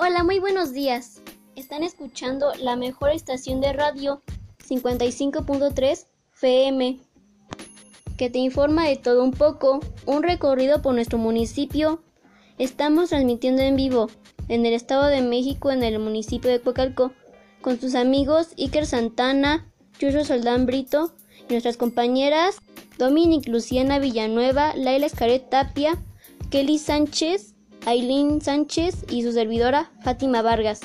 Hola, muy buenos días. Están escuchando la mejor estación de radio 55.3 FM, que te informa de todo un poco, un recorrido por nuestro municipio. Estamos transmitiendo en vivo en el Estado de México, en el municipio de Coacalco, con sus amigos Iker Santana, Chucho Soldán Brito y nuestras compañeras Dominic Luciana Villanueva, Laila Escaret Tapia, Kelly Sánchez, Aileen Sánchez y su servidora Fátima Vargas.